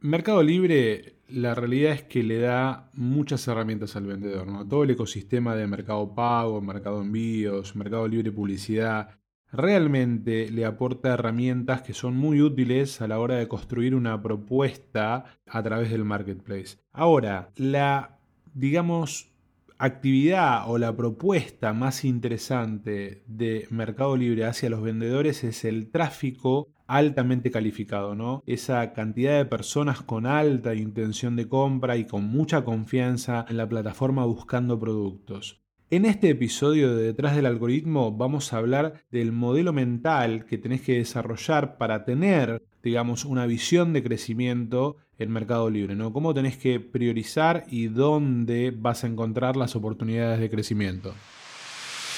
Mercado Libre, la realidad es que le da muchas herramientas al vendedor. Todo el ecosistema de mercado pago, mercado envíos, mercado libre publicidad, realmente le aporta herramientas que son muy útiles a la hora de construir una propuesta a través del marketplace. Ahora, la, digamos, actividad o la propuesta más interesante de Mercado Libre hacia los vendedores es el tráfico altamente calificado, ¿no? Esa cantidad de personas con alta intención de compra y con mucha confianza en la plataforma buscando productos. En este episodio de Detrás del Algoritmo vamos a hablar del modelo mental que tenés que desarrollar para tener, digamos, una visión de crecimiento en Mercado Libre, ¿no? Cómo tenés que priorizar y dónde vas a encontrar las oportunidades de crecimiento.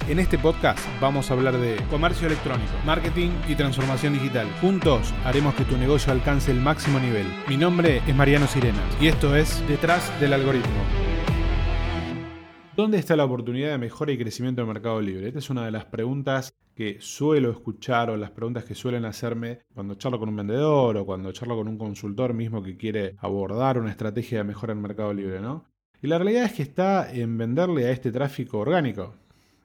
En este podcast vamos a hablar de comercio electrónico, marketing y transformación digital. Juntos haremos que tu negocio alcance el máximo nivel. Mi nombre es Mariano Sirena y esto es Detrás del Algoritmo. ¿Dónde está la oportunidad de mejora y crecimiento del mercado libre? Esta es una de las preguntas que suelo escuchar o las preguntas que suelen hacerme cuando charlo con un vendedor o cuando charlo con un consultor mismo que quiere abordar una estrategia de mejora en mercado libre, ¿no? Y la realidad es que está en venderle a este tráfico orgánico.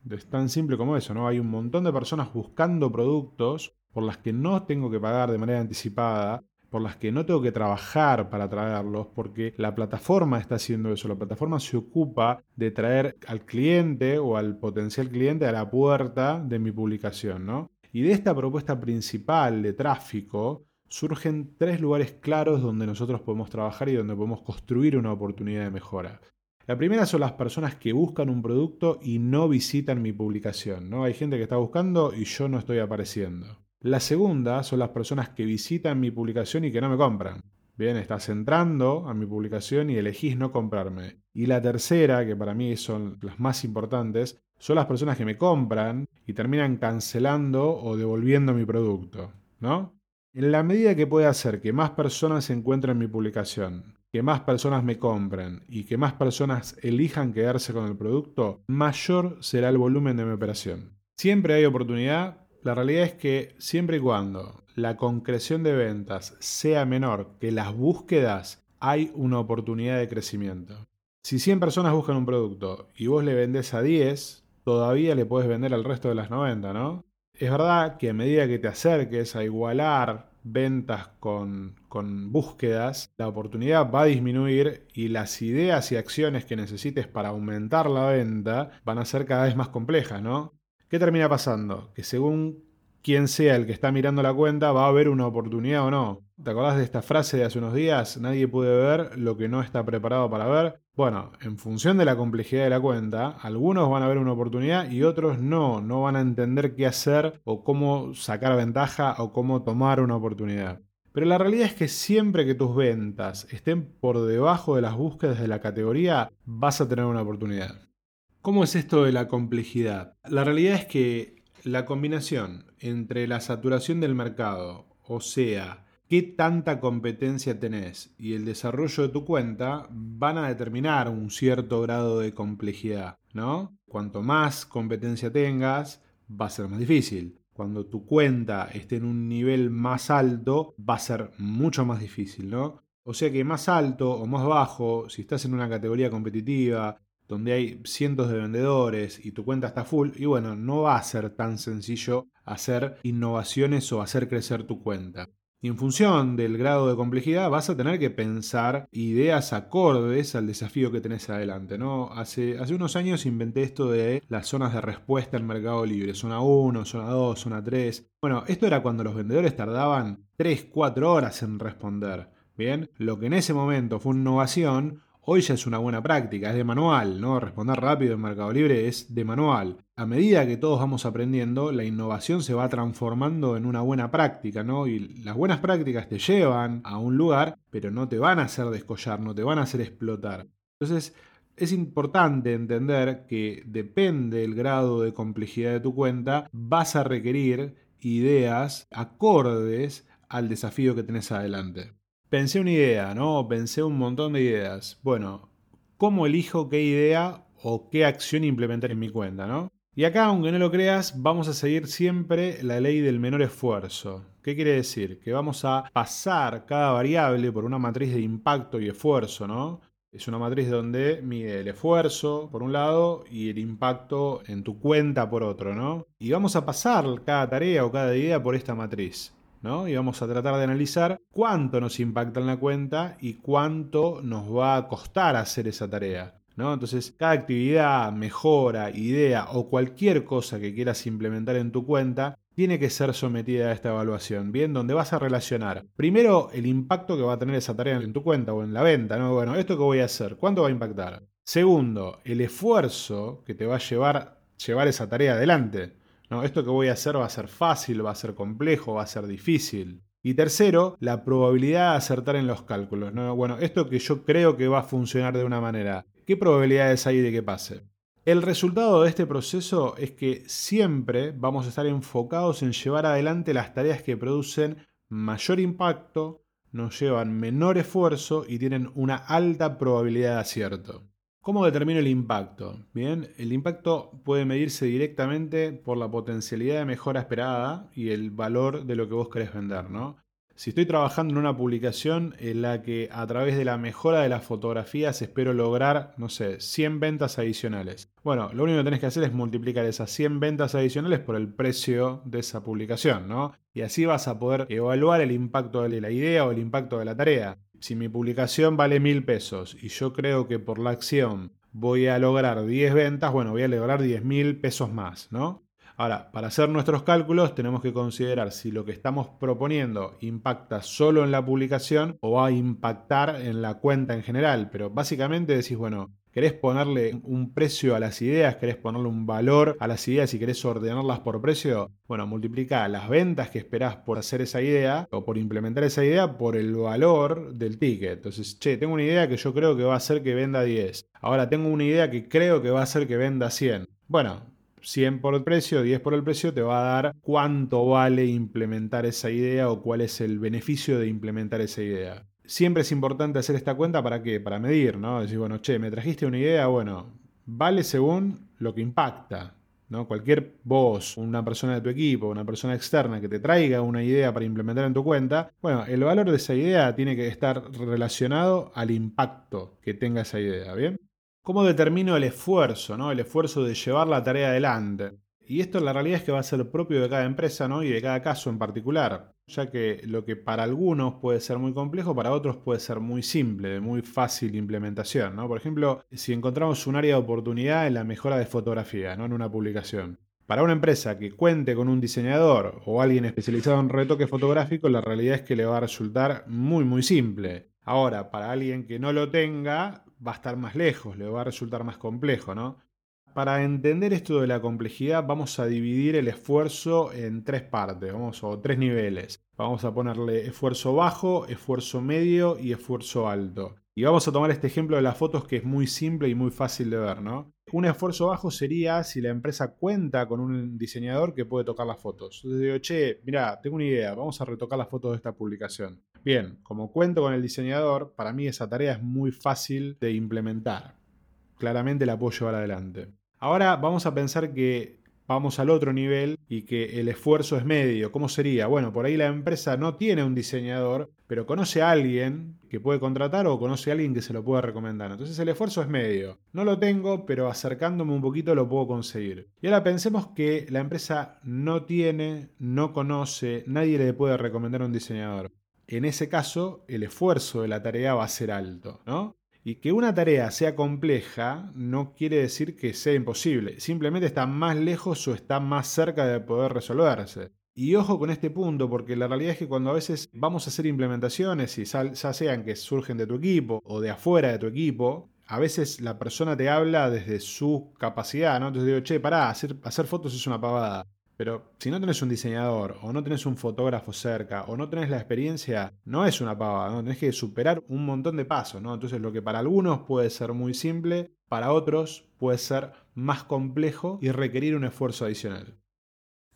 Es tan simple como eso, ¿no? Hay un montón de personas buscando productos por las que no tengo que pagar de manera anticipada, por las que no tengo que trabajar para traerlos, porque la plataforma está haciendo eso. La plataforma se ocupa de traer al cliente o al potencial cliente a la puerta de mi publicación, ¿no? Y de esta propuesta principal de tráfico surgen tres lugares claros donde nosotros podemos trabajar y donde podemos construir una oportunidad de mejora. La primera son las personas que buscan un producto y no visitan mi publicación. ¿no? Hay gente que está buscando y yo no estoy apareciendo. La segunda son las personas que visitan mi publicación y que no me compran. Bien, estás entrando a mi publicación y elegís no comprarme. Y la tercera, que para mí son las más importantes, son las personas que me compran y terminan cancelando o devolviendo mi producto. ¿No? En la medida que pueda hacer que más personas encuentren mi publicación, que más personas me compren y que más personas elijan quedarse con el producto, mayor será el volumen de mi operación. Siempre hay oportunidad. La realidad es que siempre y cuando la concreción de ventas sea menor que las búsquedas, hay una oportunidad de crecimiento. Si 100 personas buscan un producto y vos le vendés a 10, todavía le puedes vender al resto de las 90, ¿no? Es verdad que a medida que te acerques a igualar ventas con, con, búsquedas, la oportunidad va a disminuir y las ideas y acciones que necesites para aumentar la venta van a ser cada vez más complejas, ¿no? ¿Qué termina pasando? Que según quien sea el que está mirando la cuenta, va a haber una oportunidad o no. ¿Te acordás de esta frase de hace unos días? Nadie puede ver lo que no está preparado para ver. Bueno, en función de la complejidad de la cuenta, algunos van a ver una oportunidad y otros no, no van a entender qué hacer o cómo sacar ventaja o cómo tomar una oportunidad. Pero la realidad es que siempre que tus ventas estén por debajo de las búsquedas de la categoría, vas a tener una oportunidad. ¿Cómo es esto de la complejidad? La realidad es que la combinación entre la saturación del mercado, o sea, qué tanta competencia tenés y el desarrollo de tu cuenta van a determinar un cierto grado de complejidad, ¿no? Cuanto más competencia tengas, va a ser más difícil. Cuando tu cuenta esté en un nivel más alto, va a ser mucho más difícil, ¿no? O sea que más alto o más bajo, si estás en una categoría competitiva, donde hay cientos de vendedores y tu cuenta está full, y bueno, no va a ser tan sencillo hacer innovaciones o hacer crecer tu cuenta. Y en función del grado de complejidad vas a tener que pensar ideas acordes al desafío que tenés adelante. ¿no? Hace, hace unos años inventé esto de las zonas de respuesta en Mercado Libre. Zona 1, zona 2, zona 3. Bueno, esto era cuando los vendedores tardaban 3, 4 horas en responder. Bien, lo que en ese momento fue una innovación, Hoy ya es una buena práctica, es de manual, ¿no? Responder rápido en Mercado Libre es de manual. A medida que todos vamos aprendiendo, la innovación se va transformando en una buena práctica, ¿no? Y las buenas prácticas te llevan a un lugar, pero no te van a hacer descollar, no te van a hacer explotar. Entonces, es importante entender que depende del grado de complejidad de tu cuenta, vas a requerir ideas acordes al desafío que tenés adelante. Pensé una idea, ¿no? Pensé un montón de ideas. Bueno, ¿cómo elijo qué idea o qué acción implementar en mi cuenta, ¿no? Y acá, aunque no lo creas, vamos a seguir siempre la ley del menor esfuerzo. ¿Qué quiere decir? Que vamos a pasar cada variable por una matriz de impacto y esfuerzo, ¿no? Es una matriz donde mide el esfuerzo por un lado y el impacto en tu cuenta por otro, ¿no? Y vamos a pasar cada tarea o cada idea por esta matriz. ¿No? Y vamos a tratar de analizar cuánto nos impacta en la cuenta y cuánto nos va a costar hacer esa tarea. ¿No? Entonces, cada actividad, mejora, idea o cualquier cosa que quieras implementar en tu cuenta tiene que ser sometida a esta evaluación, ¿bien? Donde vas a relacionar primero el impacto que va a tener esa tarea en tu cuenta o en la venta, ¿no? Bueno, ¿esto que voy a hacer? ¿Cuánto va a impactar? Segundo, el esfuerzo que te va a llevar, llevar esa tarea adelante. No, esto que voy a hacer va a ser fácil, va a ser complejo, va a ser difícil. Y tercero, la probabilidad de acertar en los cálculos. ¿no? Bueno, esto que yo creo que va a funcionar de una manera, ¿qué probabilidades hay de que pase? El resultado de este proceso es que siempre vamos a estar enfocados en llevar adelante las tareas que producen mayor impacto, nos llevan menor esfuerzo y tienen una alta probabilidad de acierto. ¿Cómo determino el impacto? Bien, el impacto puede medirse directamente por la potencialidad de mejora esperada y el valor de lo que vos querés vender, ¿no? Si estoy trabajando en una publicación en la que a través de la mejora de las fotografías espero lograr, no sé, 100 ventas adicionales. Bueno, lo único que tenés que hacer es multiplicar esas 100 ventas adicionales por el precio de esa publicación, ¿no? Y así vas a poder evaluar el impacto de la idea o el impacto de la tarea. Si mi publicación vale mil pesos y yo creo que por la acción voy a lograr 10 ventas, bueno, voy a lograr 10 mil pesos más, ¿no? Ahora, para hacer nuestros cálculos tenemos que considerar si lo que estamos proponiendo impacta solo en la publicación o va a impactar en la cuenta en general. Pero básicamente decís, bueno, querés ponerle un precio a las ideas, querés ponerle un valor a las ideas y querés ordenarlas por precio, bueno, multiplica las ventas que esperás por hacer esa idea o por implementar esa idea por el valor del ticket. Entonces, che, tengo una idea que yo creo que va a hacer que venda 10. Ahora tengo una idea que creo que va a hacer que venda 100. Bueno, 100 por el precio, 10 por el precio, te va a dar cuánto vale implementar esa idea o cuál es el beneficio de implementar esa idea. Siempre es importante hacer esta cuenta para qué? Para medir, ¿no? Decir, bueno, che, me trajiste una idea, bueno, vale según lo que impacta. ¿no? Cualquier voz, una persona de tu equipo, una persona externa que te traiga una idea para implementar en tu cuenta, bueno, el valor de esa idea tiene que estar relacionado al impacto que tenga esa idea, ¿bien? ¿Cómo determino el esfuerzo, ¿no? el esfuerzo de llevar la tarea adelante? Y esto la realidad es que va a ser propio de cada empresa ¿no? y de cada caso en particular, ya que lo que para algunos puede ser muy complejo, para otros puede ser muy simple, de muy fácil implementación. ¿no? Por ejemplo, si encontramos un área de oportunidad en la mejora de fotografía, ¿no? en una publicación. Para una empresa que cuente con un diseñador o alguien especializado en retoque fotográfico, la realidad es que le va a resultar muy muy simple. Ahora, para alguien que no lo tenga, va a estar más lejos, le va a resultar más complejo, ¿no? Para entender esto de la complejidad vamos a dividir el esfuerzo en tres partes, vamos, o tres niveles. Vamos a ponerle esfuerzo bajo, esfuerzo medio y esfuerzo alto. Y vamos a tomar este ejemplo de las fotos que es muy simple y muy fácil de ver, ¿no? Un esfuerzo bajo sería si la empresa cuenta con un diseñador que puede tocar las fotos. Entonces digo, che, mira, tengo una idea, vamos a retocar las fotos de esta publicación. Bien, como cuento con el diseñador, para mí esa tarea es muy fácil de implementar. Claramente la puedo llevar adelante. Ahora vamos a pensar que vamos al otro nivel y que el esfuerzo es medio. ¿Cómo sería? Bueno, por ahí la empresa no tiene un diseñador, pero conoce a alguien que puede contratar o conoce a alguien que se lo puede recomendar. Entonces el esfuerzo es medio. No lo tengo, pero acercándome un poquito lo puedo conseguir. Y ahora pensemos que la empresa no tiene, no conoce, nadie le puede recomendar un diseñador. En ese caso, el esfuerzo de la tarea va a ser alto, ¿no? Y que una tarea sea compleja no quiere decir que sea imposible, simplemente está más lejos o está más cerca de poder resolverse. Y ojo con este punto, porque la realidad es que cuando a veces vamos a hacer implementaciones, y ya sean que surgen de tu equipo o de afuera de tu equipo, a veces la persona te habla desde su capacidad, ¿no? Entonces digo, che, pará, hacer, hacer fotos es una pavada. Pero si no tenés un diseñador, o no tenés un fotógrafo cerca, o no tenés la experiencia, no es una pava, ¿no? Tenés que superar un montón de pasos, ¿no? Entonces lo que para algunos puede ser muy simple, para otros puede ser más complejo y requerir un esfuerzo adicional.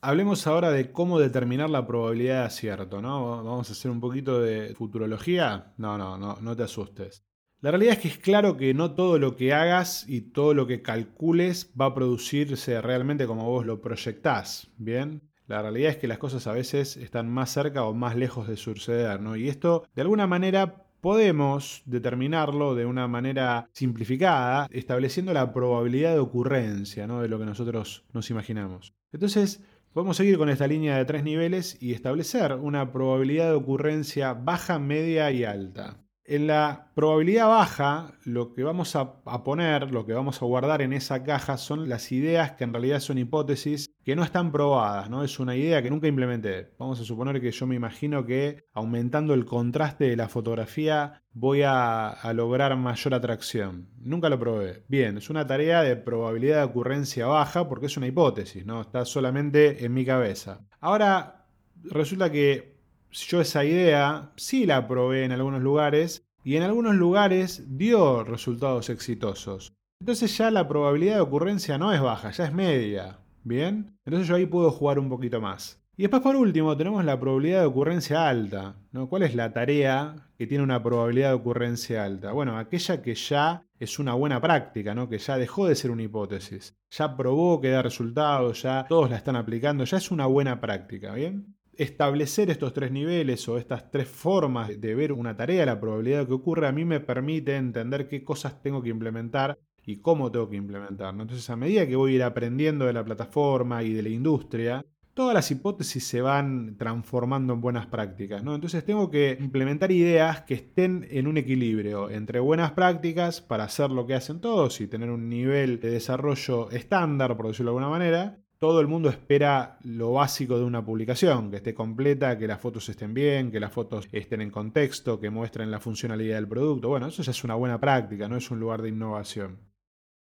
Hablemos ahora de cómo determinar la probabilidad de acierto, ¿no? Vamos a hacer un poquito de futurología. No, no, no, no te asustes. La realidad es que es claro que no todo lo que hagas y todo lo que calcules va a producirse realmente como vos lo proyectás, ¿bien? La realidad es que las cosas a veces están más cerca o más lejos de suceder, ¿no? Y esto, de alguna manera, podemos determinarlo de una manera simplificada, estableciendo la probabilidad de ocurrencia ¿no? de lo que nosotros nos imaginamos. Entonces, podemos seguir con esta línea de tres niveles y establecer una probabilidad de ocurrencia baja, media y alta. En la probabilidad baja, lo que vamos a, poner, lo que vamos a guardar en esa caja son las ideas que en realidad son hipótesis que no están probadas, ¿no? Es una idea que nunca implementé. Vamos a suponer que yo me imagino que aumentando el contraste de la fotografía voy a, a lograr mayor atracción. Nunca lo probé. Bien, es una tarea de probabilidad de ocurrencia baja porque es una hipótesis, ¿no? Está solamente en mi cabeza. Ahora, resulta que yo esa idea sí la probé en algunos lugares y en algunos lugares dio resultados exitosos. Entonces ya la probabilidad de ocurrencia no es baja, ya es media. ¿Bien? Entonces yo ahí puedo jugar un poquito más. Y después por último tenemos la probabilidad de ocurrencia alta. ¿no? ¿Cuál es la tarea que tiene una probabilidad de ocurrencia alta? Bueno, aquella que ya es una buena práctica, ¿no? que ya dejó de ser una hipótesis. Ya probó que da resultados, ya todos la están aplicando, ya es una buena práctica. ¿Bien? Establecer estos tres niveles o estas tres formas de ver una tarea, la probabilidad de que ocurra, a mí me permite entender qué cosas tengo que implementar y cómo tengo que implementar. Entonces, a medida que voy a ir aprendiendo de la plataforma y de la industria, todas las hipótesis se van transformando en buenas prácticas. ¿no? Entonces tengo que implementar ideas que estén en un equilibrio entre buenas prácticas para hacer lo que hacen todos y tener un nivel de desarrollo estándar, por decirlo de alguna manera, todo el mundo espera lo básico de una publicación, que esté completa, que las fotos estén bien, que las fotos estén en contexto, que muestren la funcionalidad del producto. Bueno, eso ya es una buena práctica, no es un lugar de innovación.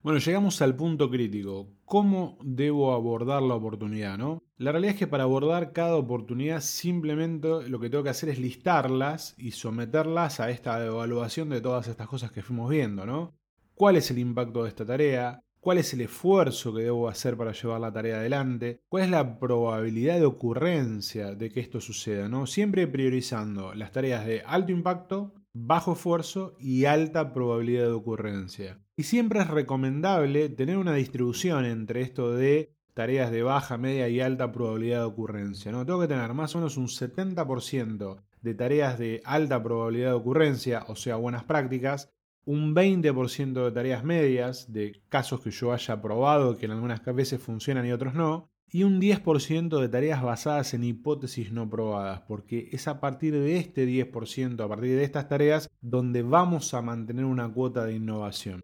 Bueno, llegamos al punto crítico. ¿Cómo debo abordar la oportunidad, no? La realidad es que para abordar cada oportunidad simplemente lo que tengo que hacer es listarlas y someterlas a esta evaluación de todas estas cosas que fuimos viendo, ¿no? ¿Cuál es el impacto de esta tarea? Cuál es el esfuerzo que debo hacer para llevar la tarea adelante, cuál es la probabilidad de ocurrencia de que esto suceda, ¿no? Siempre priorizando las tareas de alto impacto, bajo esfuerzo y alta probabilidad de ocurrencia. Y siempre es recomendable tener una distribución entre esto de tareas de baja, media y alta probabilidad de ocurrencia. ¿no? Tengo que tener más o menos un 70% de tareas de alta probabilidad de ocurrencia, o sea, buenas prácticas, un 20% de tareas medias, de casos que yo haya probado, que en algunas veces funcionan y otros no, y un 10% de tareas basadas en hipótesis no probadas, porque es a partir de este 10%, a partir de estas tareas, donde vamos a mantener una cuota de innovación.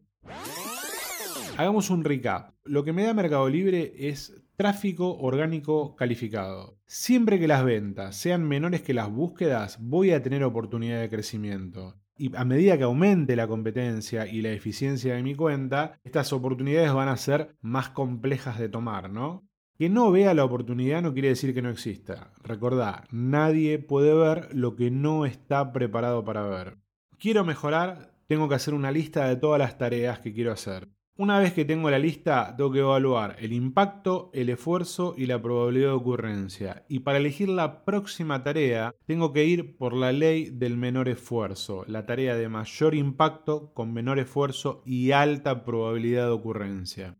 Hagamos un recap. Lo que me da Mercado Libre es tráfico orgánico calificado. Siempre que las ventas sean menores que las búsquedas, voy a tener oportunidad de crecimiento y a medida que aumente la competencia y la eficiencia de mi cuenta, estas oportunidades van a ser más complejas de tomar, ¿no? Que no vea la oportunidad no quiere decir que no exista. Recordá, nadie puede ver lo que no está preparado para ver. Quiero mejorar, tengo que hacer una lista de todas las tareas que quiero hacer. Una vez que tengo la lista, tengo que evaluar el impacto, el esfuerzo y la probabilidad de ocurrencia. Y para elegir la próxima tarea, tengo que ir por la ley del menor esfuerzo, la tarea de mayor impacto con menor esfuerzo y alta probabilidad de ocurrencia.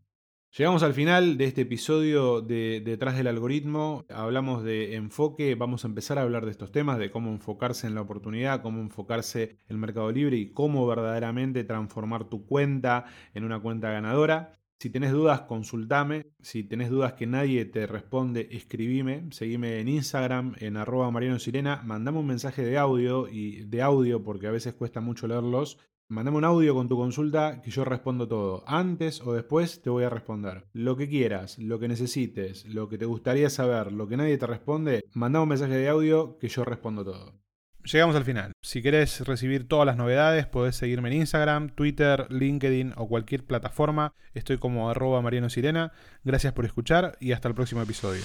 Llegamos al final de este episodio de Detrás del algoritmo. Hablamos de enfoque, vamos a empezar a hablar de estos temas, de cómo enfocarse en la oportunidad, cómo enfocarse en el mercado libre y cómo verdaderamente transformar tu cuenta en una cuenta ganadora. Si tenés dudas, consultame. Si tenés dudas que nadie te responde, escribime. Seguime en Instagram, en arroba Mariano Sirena. Mandame un mensaje de audio y de audio porque a veces cuesta mucho leerlos Mandame un audio con tu consulta que yo respondo todo. Antes o después te voy a responder. Lo que quieras, lo que necesites, lo que te gustaría saber, lo que nadie te responde, mandame un mensaje de audio que yo respondo todo. Llegamos al final. Si querés recibir todas las novedades, podés seguirme en Instagram, Twitter, LinkedIn o cualquier plataforma. Estoy como arroba Mariano Sirena. Gracias por escuchar y hasta el próximo episodio.